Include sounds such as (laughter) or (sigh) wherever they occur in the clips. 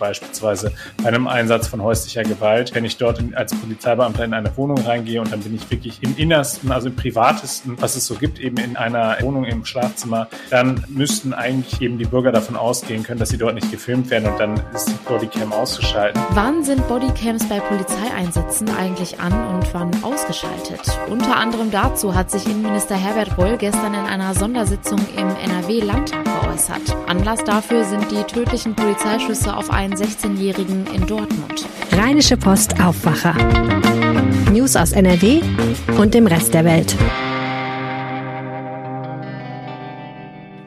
beispielsweise bei einem Einsatz von häuslicher Gewalt. Wenn ich dort als Polizeibeamter in eine Wohnung reingehe und dann bin ich wirklich im Innersten, also im Privatesten, was es so gibt, eben in einer Wohnung im Schlafzimmer, dann müssten eigentlich eben die Bürger davon ausgehen können, dass sie dort nicht gefilmt werden und dann ist die Bodycam ausgeschaltet. Wann sind Bodycams bei Polizeieinsätzen eigentlich an und wann ausgeschaltet? Unter anderem dazu hat sich Innenminister Herbert Reul gestern in einer Sondersitzung im NRW-Landtag geäußert. Anlass dafür sind die tödlichen Polizeischüsse auf einen 16-Jährigen in Dortmund. Rheinische Post Aufwacher. News aus NRW und dem Rest der Welt.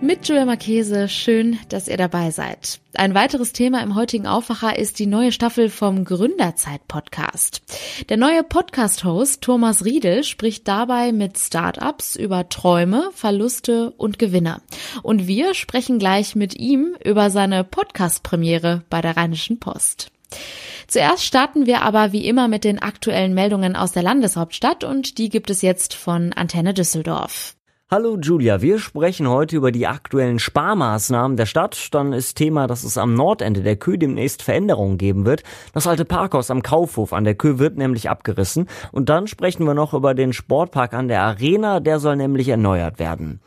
Mit Julia Marchese, schön, dass ihr dabei seid. Ein weiteres Thema im heutigen Aufwacher ist die neue Staffel vom Gründerzeit-Podcast. Der neue Podcast-Host Thomas Riedel spricht dabei mit Startups über Träume, Verluste und Gewinne. Und wir sprechen gleich mit ihm über seine Podcast-Premiere bei der Rheinischen Post. Zuerst starten wir aber wie immer mit den aktuellen Meldungen aus der Landeshauptstadt und die gibt es jetzt von Antenne Düsseldorf. Hallo Julia, wir sprechen heute über die aktuellen Sparmaßnahmen der Stadt. Dann ist Thema, dass es am Nordende der Kö demnächst Veränderungen geben wird. Das alte Parkhaus am Kaufhof an der Kö wird nämlich abgerissen. Und dann sprechen wir noch über den Sportpark an der Arena, der soll nämlich erneuert werden.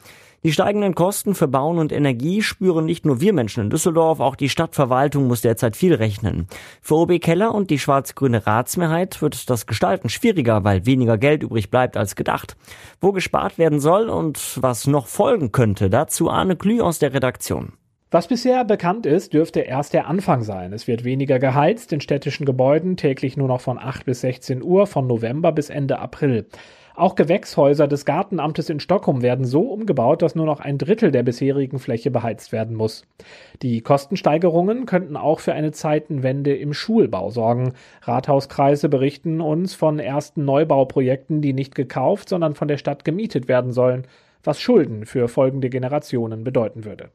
Die steigenden Kosten für Bauen und Energie spüren nicht nur wir Menschen in Düsseldorf, auch die Stadtverwaltung muss derzeit viel rechnen. Für OB Keller und die schwarz-grüne Ratsmehrheit wird das Gestalten schwieriger, weil weniger Geld übrig bleibt als gedacht. Wo gespart werden soll und was noch folgen könnte, dazu Arne Klü aus der Redaktion. Was bisher bekannt ist, dürfte erst der Anfang sein. Es wird weniger geheizt in städtischen Gebäuden, täglich nur noch von 8 bis 16 Uhr, von November bis Ende April. Auch Gewächshäuser des Gartenamtes in Stockholm werden so umgebaut, dass nur noch ein Drittel der bisherigen Fläche beheizt werden muss. Die Kostensteigerungen könnten auch für eine Zeitenwende im Schulbau sorgen. Rathauskreise berichten uns von ersten Neubauprojekten, die nicht gekauft, sondern von der Stadt gemietet werden sollen, was Schulden für folgende Generationen bedeuten würde.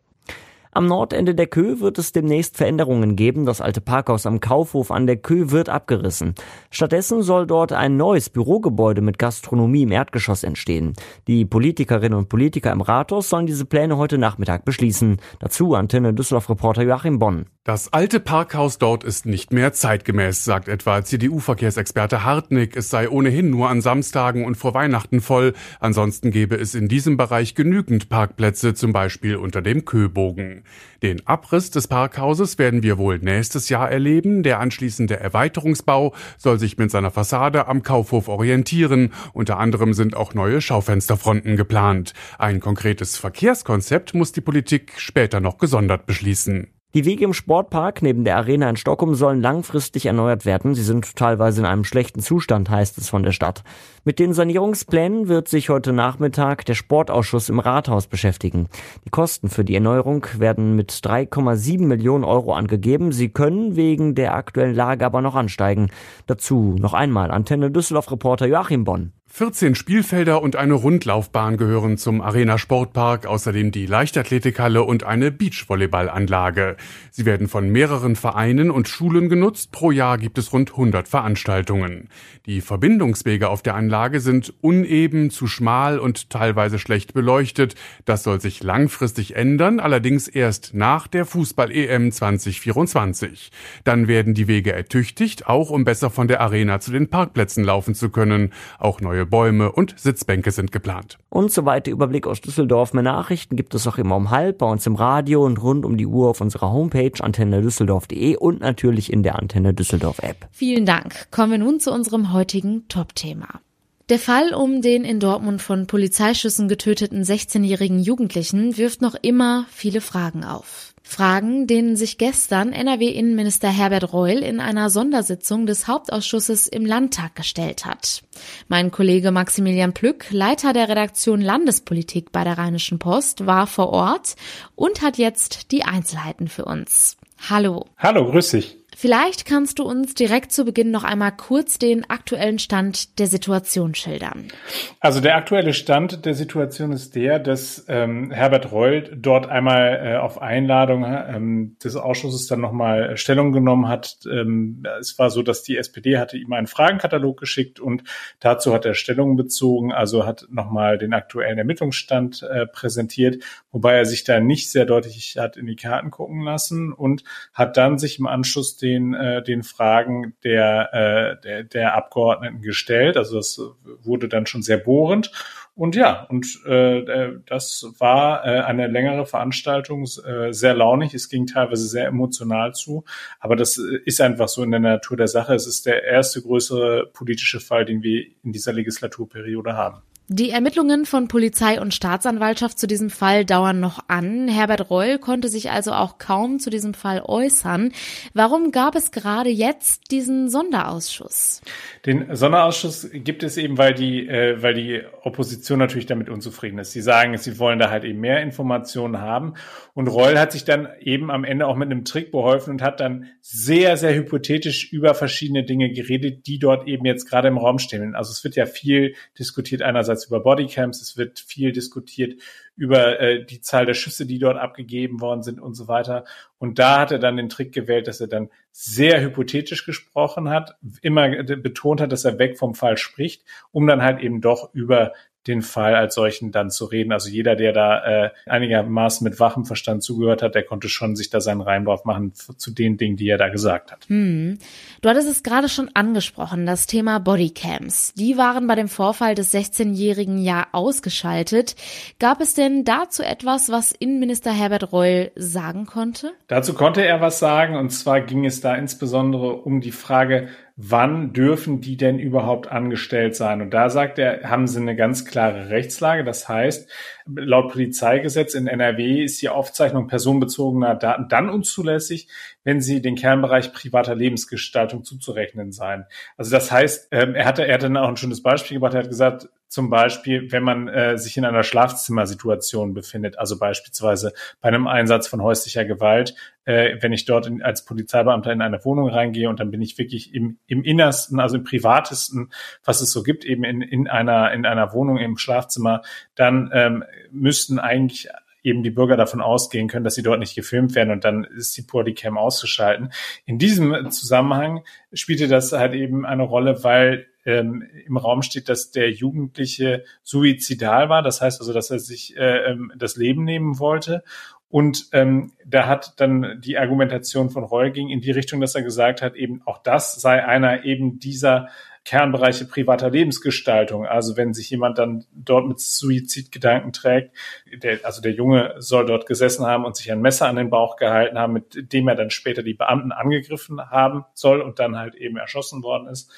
Am Nordende der Kö wird es demnächst Veränderungen geben. Das alte Parkhaus am Kaufhof an der Kö wird abgerissen. Stattdessen soll dort ein neues Bürogebäude mit Gastronomie im Erdgeschoss entstehen. Die Politikerinnen und Politiker im Rathaus sollen diese Pläne heute Nachmittag beschließen. Dazu Antenne Düsseldorf-Reporter Joachim Bonn. Das alte Parkhaus dort ist nicht mehr zeitgemäß, sagt etwa CDU-Verkehrsexperte Hartnick. Es sei ohnehin nur an Samstagen und vor Weihnachten voll. Ansonsten gäbe es in diesem Bereich genügend Parkplätze, zum Beispiel unter dem Köbogen. Den Abriss des Parkhauses werden wir wohl nächstes Jahr erleben. Der anschließende Erweiterungsbau soll sich mit seiner Fassade am Kaufhof orientieren. Unter anderem sind auch neue Schaufensterfronten geplant. Ein konkretes Verkehrskonzept muss die Politik später noch gesondert beschließen. Die Wege im Sportpark neben der Arena in Stockholm sollen langfristig erneuert werden. Sie sind teilweise in einem schlechten Zustand, heißt es von der Stadt. Mit den Sanierungsplänen wird sich heute Nachmittag der Sportausschuss im Rathaus beschäftigen. Die Kosten für die Erneuerung werden mit 3,7 Millionen Euro angegeben. Sie können wegen der aktuellen Lage aber noch ansteigen. Dazu noch einmal Antenne Düsseldorf-Reporter Joachim Bonn. 14 Spielfelder und eine Rundlaufbahn gehören zum Arena Sportpark, außerdem die Leichtathletikhalle und eine Beachvolleyballanlage. Sie werden von mehreren Vereinen und Schulen genutzt. Pro Jahr gibt es rund 100 Veranstaltungen. Die Verbindungswege auf der Anlage sind uneben, zu schmal und teilweise schlecht beleuchtet. Das soll sich langfristig ändern, allerdings erst nach der Fußball-EM 2024. Dann werden die Wege ertüchtigt, auch um besser von der Arena zu den Parkplätzen laufen zu können. Auch neue Neue Bäume und Sitzbänke sind geplant. Und so weiter Überblick aus Düsseldorf. Mehr Nachrichten gibt es auch immer um halb bei uns im Radio und rund um die Uhr auf unserer Homepage antennedüsseldorf.de und natürlich in der Antenne Düsseldorf App. Vielen Dank. Kommen wir nun zu unserem heutigen Top-Thema. Der Fall um den in Dortmund von Polizeischüssen getöteten 16-jährigen Jugendlichen wirft noch immer viele Fragen auf. Fragen, denen sich gestern NRW-Innenminister Herbert Reul in einer Sondersitzung des Hauptausschusses im Landtag gestellt hat. Mein Kollege Maximilian Plück, Leiter der Redaktion Landespolitik bei der Rheinischen Post, war vor Ort und hat jetzt die Einzelheiten für uns. Hallo. Hallo, grüß dich. Vielleicht kannst du uns direkt zu Beginn noch einmal kurz den aktuellen Stand der Situation schildern. Also der aktuelle Stand der Situation ist der, dass ähm, Herbert Reul dort einmal äh, auf Einladung ähm, des Ausschusses dann nochmal Stellung genommen hat. Ähm, es war so, dass die SPD hatte ihm einen Fragenkatalog geschickt und dazu hat er Stellung bezogen, also hat nochmal den aktuellen Ermittlungsstand äh, präsentiert, wobei er sich da nicht sehr deutlich hat in die Karten gucken lassen und hat dann sich im Anschluss den, äh, den Fragen der, äh, der, der Abgeordneten gestellt. Also das wurde dann schon sehr bohrend. Und ja, und äh, äh, das war äh, eine längere Veranstaltung, äh, sehr launig. Es ging teilweise sehr emotional zu, aber das äh, ist einfach so in der Natur der Sache. Es ist der erste größere politische Fall, den wir in dieser Legislaturperiode haben. Die Ermittlungen von Polizei und Staatsanwaltschaft zu diesem Fall dauern noch an. Herbert Reul konnte sich also auch kaum zu diesem Fall äußern. Warum gab es gerade jetzt diesen Sonderausschuss? Den Sonderausschuss gibt es eben, weil die, äh, weil die Opposition natürlich damit unzufrieden ist. Sie sagen, sie wollen da halt eben mehr Informationen haben. Und Reul hat sich dann eben am Ende auch mit einem Trick beholfen und hat dann sehr, sehr hypothetisch über verschiedene Dinge geredet, die dort eben jetzt gerade im Raum stehen. Also es wird ja viel diskutiert einerseits einerseits über Bodycams, es wird viel diskutiert über äh, die Zahl der Schüsse, die dort abgegeben worden sind und so weiter. Und da hat er dann den Trick gewählt, dass er dann sehr hypothetisch gesprochen hat, immer betont hat, dass er weg vom Fall spricht, um dann halt eben doch über den Fall als solchen dann zu reden. Also jeder, der da äh, einigermaßen mit wachem Verstand zugehört hat, der konnte schon sich da seinen Reinwurf machen zu den Dingen, die er da gesagt hat. Hm. Du hattest es gerade schon angesprochen, das Thema Bodycams. Die waren bei dem Vorfall des 16-jährigen ja ausgeschaltet. Gab es denn dazu etwas, was Innenminister Herbert Reul sagen konnte? Dazu konnte er was sagen und zwar ging es da insbesondere um die Frage, wann dürfen die denn überhaupt angestellt sein? Und da sagt er, haben sie eine ganz klare Rechtslage. Das heißt, laut Polizeigesetz in NRW ist die Aufzeichnung personenbezogener Daten dann unzulässig, wenn sie den Kernbereich privater Lebensgestaltung zuzurechnen seien. Also das heißt, ähm, er hatte, er hatte dann auch ein schönes Beispiel gebracht. Er hat gesagt, zum Beispiel, wenn man äh, sich in einer Schlafzimmersituation befindet, also beispielsweise bei einem Einsatz von häuslicher Gewalt, äh, wenn ich dort in, als Polizeibeamter in eine Wohnung reingehe und dann bin ich wirklich im, im Innersten, also im Privatesten, was es so gibt, eben in, in einer in einer Wohnung im Schlafzimmer, dann ähm, müssten eigentlich eben die Bürger davon ausgehen können, dass sie dort nicht gefilmt werden und dann ist die Bodycam auszuschalten. In diesem Zusammenhang spielte das halt eben eine Rolle, weil ähm, im Raum steht, dass der Jugendliche suizidal war. Das heißt also, dass er sich äh, ähm, das Leben nehmen wollte. Und ähm, da hat dann die Argumentation von Reul ging in die Richtung, dass er gesagt hat, eben auch das sei einer eben dieser Kernbereiche privater Lebensgestaltung. Also wenn sich jemand dann dort mit Suizidgedanken trägt, der, also der Junge soll dort gesessen haben und sich ein Messer an den Bauch gehalten haben, mit dem er dann später die Beamten angegriffen haben soll und dann halt eben erschossen worden ist.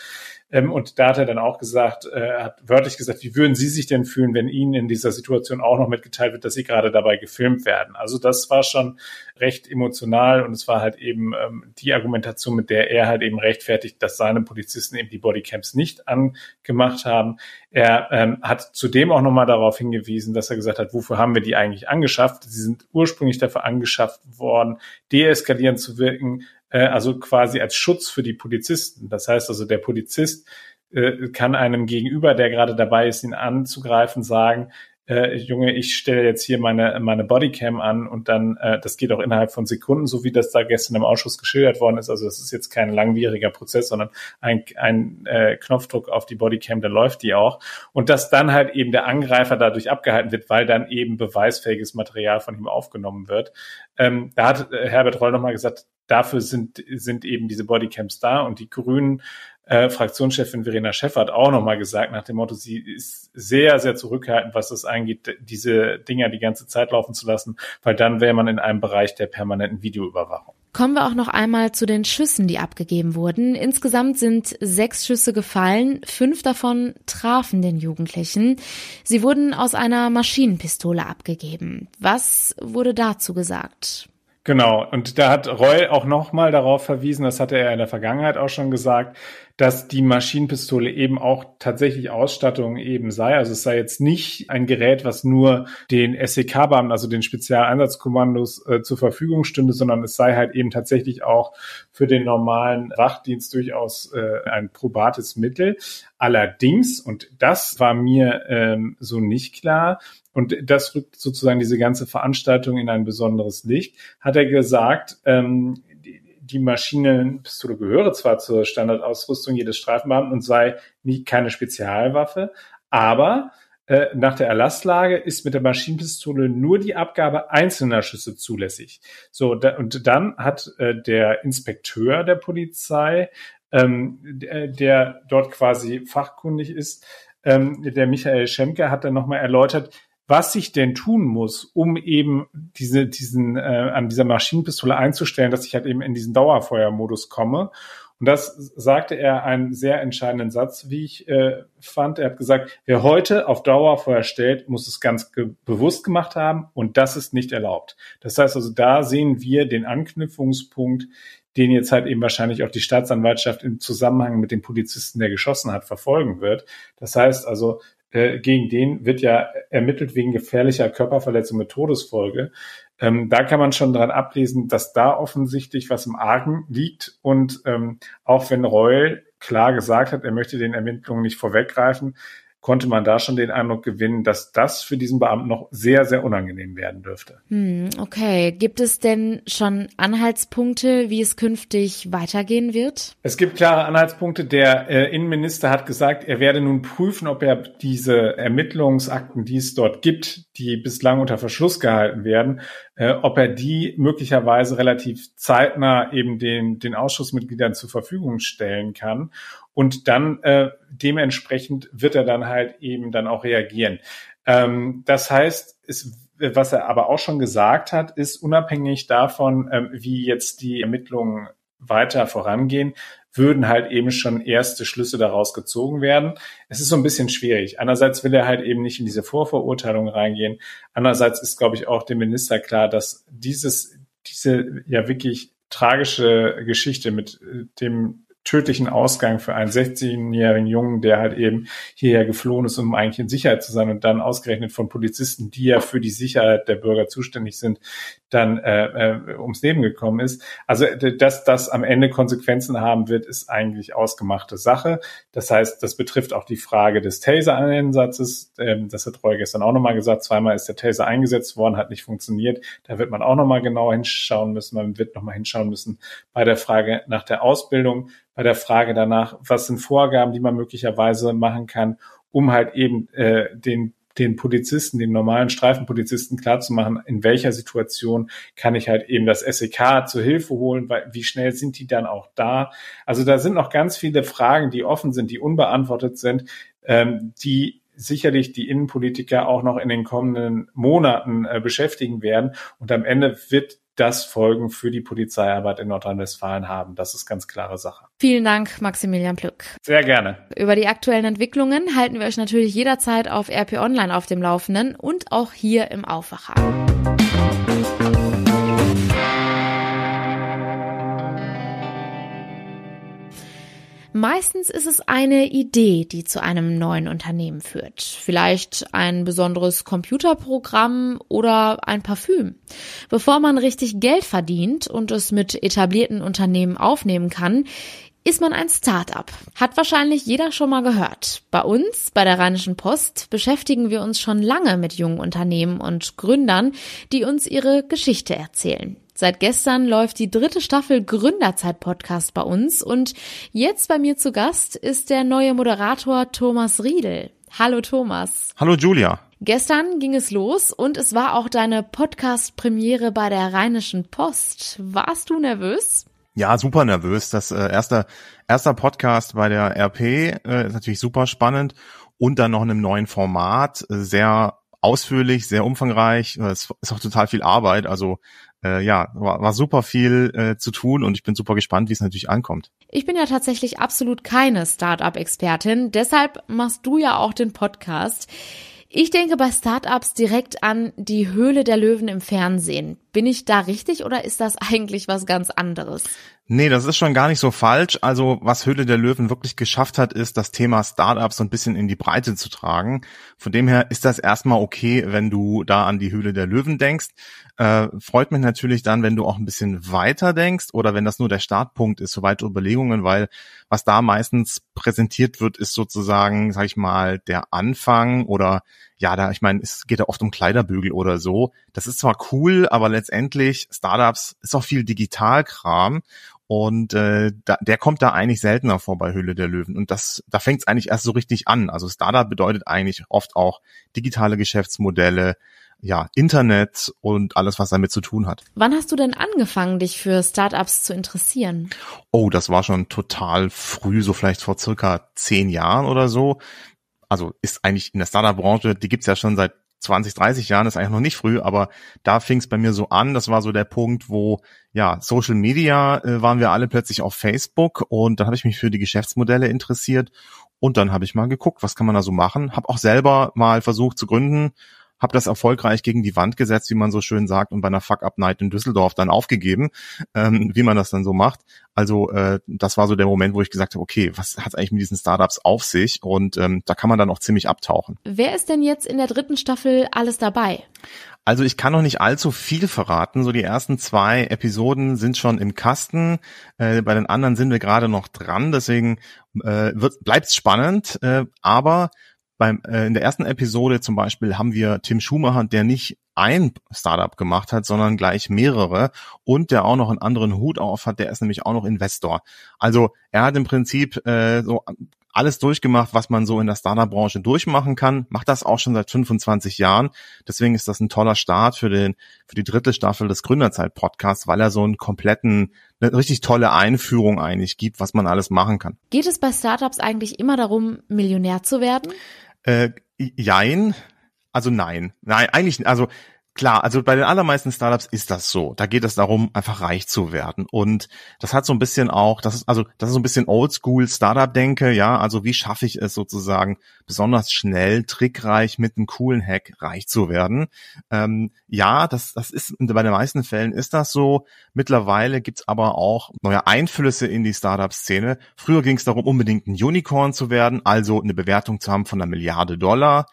Ähm, und da hat er dann auch gesagt, äh, hat wörtlich gesagt, wie würden Sie sich denn fühlen, wenn Ihnen in dieser Situation auch noch mitgeteilt wird, dass Sie gerade dabei gefilmt werden? Also das war schon recht emotional und es war halt eben ähm, die Argumentation, mit der er halt eben rechtfertigt, dass seine Polizisten eben die Bodycams nicht angemacht haben. Er ähm, hat zudem auch nochmal darauf hingewiesen, dass er gesagt hat, wofür haben wir die eigentlich angeschafft? Sie sind ursprünglich dafür angeschafft worden, deeskalierend zu wirken, äh, also quasi als Schutz für die Polizisten. Das heißt also, der Polizist äh, kann einem Gegenüber, der gerade dabei ist, ihn anzugreifen, sagen, äh, Junge, ich stelle jetzt hier meine, meine Bodycam an und dann, äh, das geht auch innerhalb von Sekunden, so wie das da gestern im Ausschuss geschildert worden ist. Also das ist jetzt kein langwieriger Prozess, sondern ein, ein äh, Knopfdruck auf die Bodycam, dann läuft die auch. Und dass dann halt eben der Angreifer dadurch abgehalten wird, weil dann eben beweisfähiges Material von ihm aufgenommen wird. Ähm, da hat äh, Herbert Roll nochmal gesagt, dafür sind, sind eben diese Bodycams da und die Grünen äh, Fraktionschefin Verena Schäffer hat auch nochmal gesagt, nach dem Motto, sie ist sehr, sehr zurückhaltend, was es angeht, diese Dinger die ganze Zeit laufen zu lassen, weil dann wäre man in einem Bereich der permanenten Videoüberwachung. Kommen wir auch noch einmal zu den Schüssen, die abgegeben wurden. Insgesamt sind sechs Schüsse gefallen, fünf davon trafen den Jugendlichen. Sie wurden aus einer Maschinenpistole abgegeben. Was wurde dazu gesagt? Genau, und da hat Roy auch nochmal darauf verwiesen, das hatte er in der Vergangenheit auch schon gesagt, dass die Maschinenpistole eben auch tatsächlich Ausstattung eben sei. Also es sei jetzt nicht ein Gerät, was nur den SEK-Beamten, also den Spezialeinsatzkommandos äh, zur Verfügung stünde, sondern es sei halt eben tatsächlich auch für den normalen Wachdienst durchaus äh, ein probates Mittel. Allerdings, und das war mir ähm, so nicht klar, und das rückt sozusagen diese ganze Veranstaltung in ein besonderes Licht, hat er gesagt, ähm, die Maschinenpistole gehöre zwar zur Standardausrüstung jedes Streifenbeamten und sei nie keine Spezialwaffe, aber äh, nach der Erlasslage ist mit der Maschinenpistole nur die Abgabe einzelner Schüsse zulässig. So, da, und dann hat äh, der Inspekteur der Polizei, ähm, der, der dort quasi fachkundig ist, ähm, der Michael Schemke, hat dann nochmal erläutert, was ich denn tun muss, um eben diese, diesen, äh, an dieser Maschinenpistole einzustellen, dass ich halt eben in diesen Dauerfeuermodus komme. Und das sagte er einen sehr entscheidenden Satz, wie ich äh, fand. Er hat gesagt, wer heute auf Dauerfeuer stellt, muss es ganz ge bewusst gemacht haben und das ist nicht erlaubt. Das heißt also, da sehen wir den Anknüpfungspunkt, den jetzt halt eben wahrscheinlich auch die Staatsanwaltschaft im Zusammenhang mit dem Polizisten, der geschossen hat, verfolgen wird. Das heißt also, äh, gegen den wird ja ermittelt wegen gefährlicher Körperverletzung mit Todesfolge. Ähm, da kann man schon dran ablesen, dass da offensichtlich was im Argen liegt. Und ähm, auch wenn Reul klar gesagt hat, er möchte den Ermittlungen nicht vorweggreifen, konnte man da schon den Eindruck gewinnen, dass das für diesen Beamten noch sehr, sehr unangenehm werden dürfte. Hm, okay. Gibt es denn schon Anhaltspunkte, wie es künftig weitergehen wird? Es gibt klare Anhaltspunkte. Der äh, Innenminister hat gesagt, er werde nun prüfen, ob er diese Ermittlungsakten, die es dort gibt, die bislang unter Verschluss gehalten werden, äh, ob er die möglicherweise relativ zeitnah eben den, den Ausschussmitgliedern zur Verfügung stellen kann. Und dann äh, dementsprechend wird er dann halt eben dann auch reagieren. Ähm, das heißt, es, was er aber auch schon gesagt hat, ist unabhängig davon, ähm, wie jetzt die Ermittlungen weiter vorangehen, würden halt eben schon erste Schlüsse daraus gezogen werden. Es ist so ein bisschen schwierig. Einerseits will er halt eben nicht in diese Vorverurteilung reingehen. Andererseits ist, glaube ich, auch dem Minister klar, dass dieses, diese ja wirklich tragische Geschichte mit äh, dem tödlichen Ausgang für einen 16-jährigen Jungen, der halt eben hierher geflohen ist, um eigentlich in Sicherheit zu sein und dann ausgerechnet von Polizisten, die ja für die Sicherheit der Bürger zuständig sind, dann äh, äh, ums Leben gekommen ist. Also dass das am Ende Konsequenzen haben wird, ist eigentlich ausgemachte Sache. Das heißt, das betrifft auch die Frage des Taser-Einsatzes. Ähm, das hat Roy gestern auch nochmal gesagt. Zweimal ist der Taser eingesetzt worden, hat nicht funktioniert. Da wird man auch nochmal genau hinschauen müssen. Man wird nochmal hinschauen müssen bei der Frage nach der Ausbildung bei der Frage danach, was sind Vorgaben, die man möglicherweise machen kann, um halt eben äh, den den Polizisten, den normalen Streifenpolizisten klarzumachen, in welcher Situation kann ich halt eben das SEK zur Hilfe holen, weil wie schnell sind die dann auch da? Also da sind noch ganz viele Fragen, die offen sind, die unbeantwortet sind, ähm, die sicherlich die Innenpolitiker auch noch in den kommenden Monaten äh, beschäftigen werden. Und am Ende wird das Folgen für die Polizeiarbeit in Nordrhein-Westfalen haben. Das ist ganz klare Sache. Vielen Dank, Maximilian Plück. Sehr gerne. Über die aktuellen Entwicklungen halten wir euch natürlich jederzeit auf RP Online auf dem Laufenden und auch hier im Aufwacher. Meistens ist es eine Idee, die zu einem neuen Unternehmen führt. Vielleicht ein besonderes Computerprogramm oder ein Parfüm. Bevor man richtig Geld verdient und es mit etablierten Unternehmen aufnehmen kann, ist man ein Start-up. Hat wahrscheinlich jeder schon mal gehört. Bei uns, bei der Rheinischen Post, beschäftigen wir uns schon lange mit jungen Unternehmen und Gründern, die uns ihre Geschichte erzählen. Seit gestern läuft die dritte Staffel Gründerzeit Podcast bei uns und jetzt bei mir zu Gast ist der neue Moderator Thomas Riedel. Hallo Thomas. Hallo Julia. Gestern ging es los und es war auch deine Podcast-Premiere bei der Rheinischen Post. Warst du nervös? Ja, super nervös. Das äh, erste erster Podcast bei der RP äh, ist natürlich super spannend und dann noch in einem neuen Format, äh, sehr ausführlich, sehr umfangreich. Es ist auch total viel Arbeit. Also äh, ja, war, war super viel äh, zu tun und ich bin super gespannt, wie es natürlich ankommt. Ich bin ja tatsächlich absolut keine Startup-Expertin, deshalb machst du ja auch den Podcast. Ich denke bei Startups direkt an die Höhle der Löwen im Fernsehen. Bin ich da richtig oder ist das (laughs) eigentlich was ganz anderes? Nee, das ist schon gar nicht so falsch. Also was Höhle der Löwen wirklich geschafft hat, ist das Thema Startups so ein bisschen in die Breite zu tragen. Von dem her ist das erstmal okay, wenn du da an die Höhle der Löwen denkst. Äh, freut mich natürlich dann, wenn du auch ein bisschen weiter denkst oder wenn das nur der Startpunkt ist für weitere Überlegungen, weil was da meistens präsentiert wird, ist sozusagen, sag ich mal, der Anfang oder ja, da, ich meine, es geht ja oft um Kleiderbügel oder so. Das ist zwar cool, aber letztendlich Startups ist auch viel Digitalkram und äh, da, der kommt da eigentlich seltener vor bei Höhle der Löwen. Und das, da fängt es eigentlich erst so richtig an. Also Startup bedeutet eigentlich oft auch digitale Geschäftsmodelle, ja, Internet und alles, was damit zu tun hat. Wann hast du denn angefangen, dich für Startups zu interessieren? Oh, das war schon total früh, so vielleicht vor circa zehn Jahren oder so. Also ist eigentlich in der Startup-Branche, die gibt's ja schon seit 20, 30 Jahren, ist eigentlich noch nicht früh, aber da fing es bei mir so an. Das war so der Punkt, wo ja Social Media äh, waren wir alle plötzlich auf Facebook und dann habe ich mich für die Geschäftsmodelle interessiert und dann habe ich mal geguckt, was kann man da so machen. Habe auch selber mal versucht zu gründen, habe das erfolgreich gegen die Wand gesetzt, wie man so schön sagt, und bei einer Fuck-Up-Night in Düsseldorf dann aufgegeben, ähm, wie man das dann so macht. Also äh, das war so der Moment, wo ich gesagt habe, okay, was hat eigentlich mit diesen Startups auf sich? Und ähm, da kann man dann auch ziemlich abtauchen. Wer ist denn jetzt in der dritten Staffel alles dabei? Also ich kann noch nicht allzu viel verraten. So die ersten zwei Episoden sind schon im Kasten. Äh, bei den anderen sind wir gerade noch dran. Deswegen äh, bleibt es spannend. Äh, aber beim, äh, in der ersten Episode zum Beispiel haben wir Tim Schumacher, der nicht ein Startup gemacht hat, sondern gleich mehrere und der auch noch einen anderen Hut auf hat, der ist nämlich auch noch Investor. Also er hat im Prinzip äh, so alles durchgemacht, was man so in der Startup-Branche durchmachen kann, macht das auch schon seit 25 Jahren. Deswegen ist das ein toller Start für den für die dritte Staffel des Gründerzeit-Podcasts, weil er so einen kompletten, eine richtig tolle Einführung eigentlich gibt, was man alles machen kann. Geht es bei Startups eigentlich immer darum, Millionär zu werden? Äh, jein. Also nein. Nein, eigentlich, also Klar, also bei den allermeisten Startups ist das so. Da geht es darum, einfach reich zu werden. Und das hat so ein bisschen auch, das ist, also, das ist so ein bisschen oldschool Startup-Denke, ja. Also wie schaffe ich es sozusagen besonders schnell, trickreich mit einem coolen Hack reich zu werden? Ähm, ja, das, das ist, bei den meisten Fällen ist das so. Mittlerweile gibt's aber auch neue Einflüsse in die Startup-Szene. Früher ging es darum, unbedingt ein Unicorn zu werden, also eine Bewertung zu haben von einer Milliarde Dollar.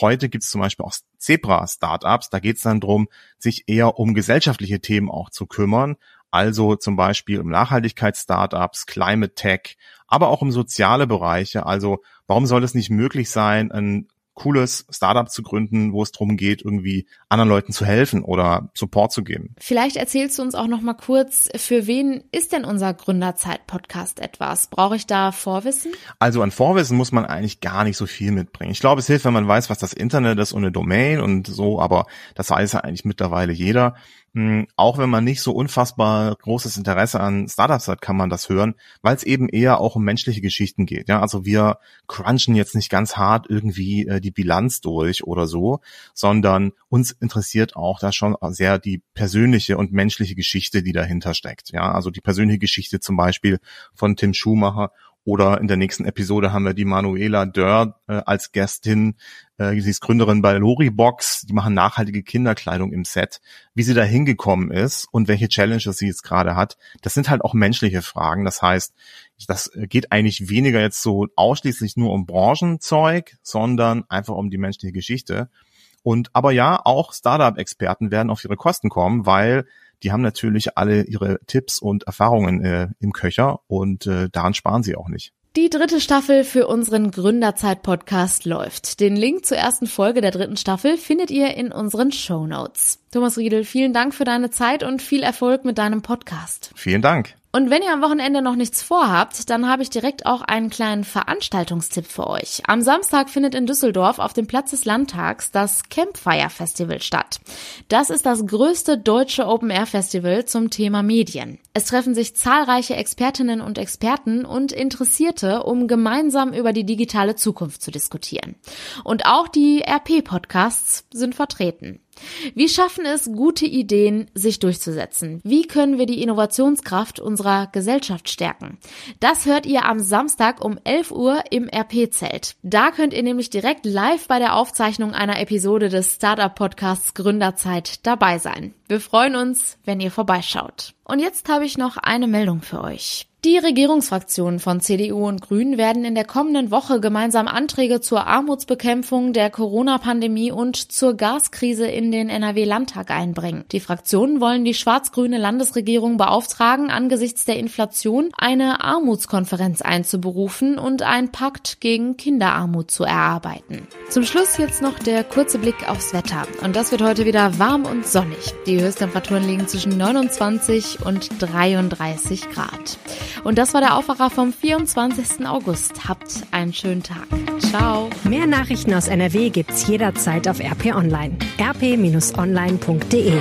Heute gibt es zum Beispiel auch Zebra-Startups. Da geht es dann drum, sich eher um gesellschaftliche Themen auch zu kümmern. Also zum Beispiel um Nachhaltigkeits-Startups, Climate Tech, aber auch um soziale Bereiche. Also warum soll es nicht möglich sein, ein cooles Startup zu gründen, wo es darum geht, irgendwie anderen Leuten zu helfen oder Support zu geben. Vielleicht erzählst du uns auch noch mal kurz, für wen ist denn unser Gründerzeit-Podcast etwas? Brauche ich da Vorwissen? Also an Vorwissen muss man eigentlich gar nicht so viel mitbringen. Ich glaube, es hilft, wenn man weiß, was das Internet ist und eine Domain und so, aber das weiß ja eigentlich mittlerweile jeder. Hm, auch wenn man nicht so unfassbar großes Interesse an Startups hat, kann man das hören, weil es eben eher auch um menschliche Geschichten geht. Ja, also wir crunchen jetzt nicht ganz hart irgendwie äh, die Bilanz durch oder so, sondern uns interessiert auch da schon sehr die persönliche und menschliche Geschichte, die dahinter steckt. Ja, also die persönliche Geschichte zum Beispiel von Tim Schumacher oder in der nächsten Episode haben wir die Manuela Dörr äh, als Gästin. Äh, sie ist Gründerin bei Loribox. Die machen nachhaltige Kinderkleidung im Set. Wie sie da hingekommen ist und welche Challenges sie jetzt gerade hat, das sind halt auch menschliche Fragen. Das heißt, das geht eigentlich weniger jetzt so ausschließlich nur um Branchenzeug, sondern einfach um die menschliche Geschichte. Und aber ja, auch Startup-Experten werden auf ihre Kosten kommen, weil die haben natürlich alle ihre Tipps und Erfahrungen äh, im Köcher und äh, daran sparen sie auch nicht. Die dritte Staffel für unseren Gründerzeit-Podcast läuft. Den Link zur ersten Folge der dritten Staffel findet ihr in unseren Show Notes. Thomas Riedel, vielen Dank für deine Zeit und viel Erfolg mit deinem Podcast. Vielen Dank. Und wenn ihr am Wochenende noch nichts vorhabt, dann habe ich direkt auch einen kleinen Veranstaltungstipp für euch. Am Samstag findet in Düsseldorf auf dem Platz des Landtags das Campfire Festival statt. Das ist das größte deutsche Open Air Festival zum Thema Medien. Es treffen sich zahlreiche Expertinnen und Experten und Interessierte, um gemeinsam über die digitale Zukunft zu diskutieren. Und auch die RP Podcasts sind vertreten. Wie schaffen es gute Ideen, sich durchzusetzen? Wie können wir die Innovationskraft unserer Gesellschaft stärken? Das hört ihr am Samstag um 11 Uhr im RP-Zelt. Da könnt ihr nämlich direkt live bei der Aufzeichnung einer Episode des Startup-Podcasts Gründerzeit dabei sein. Wir freuen uns, wenn ihr vorbeischaut. Und jetzt habe ich noch eine Meldung für euch. Die Regierungsfraktionen von CDU und Grünen werden in der kommenden Woche gemeinsam Anträge zur Armutsbekämpfung der Corona-Pandemie und zur Gaskrise in den NRW-Landtag einbringen. Die Fraktionen wollen die schwarz-grüne Landesregierung beauftragen, angesichts der Inflation eine Armutskonferenz einzuberufen und einen Pakt gegen Kinderarmut zu erarbeiten. Zum Schluss jetzt noch der kurze Blick aufs Wetter. Und das wird heute wieder warm und sonnig. Die Höchsttemperaturen liegen zwischen 29 und 33 Grad. Und das war der Aufwacher vom 24. August. Habt einen schönen Tag. Ciao. Mehr Nachrichten aus NRW gibt's jederzeit auf RP Online. rp-online.de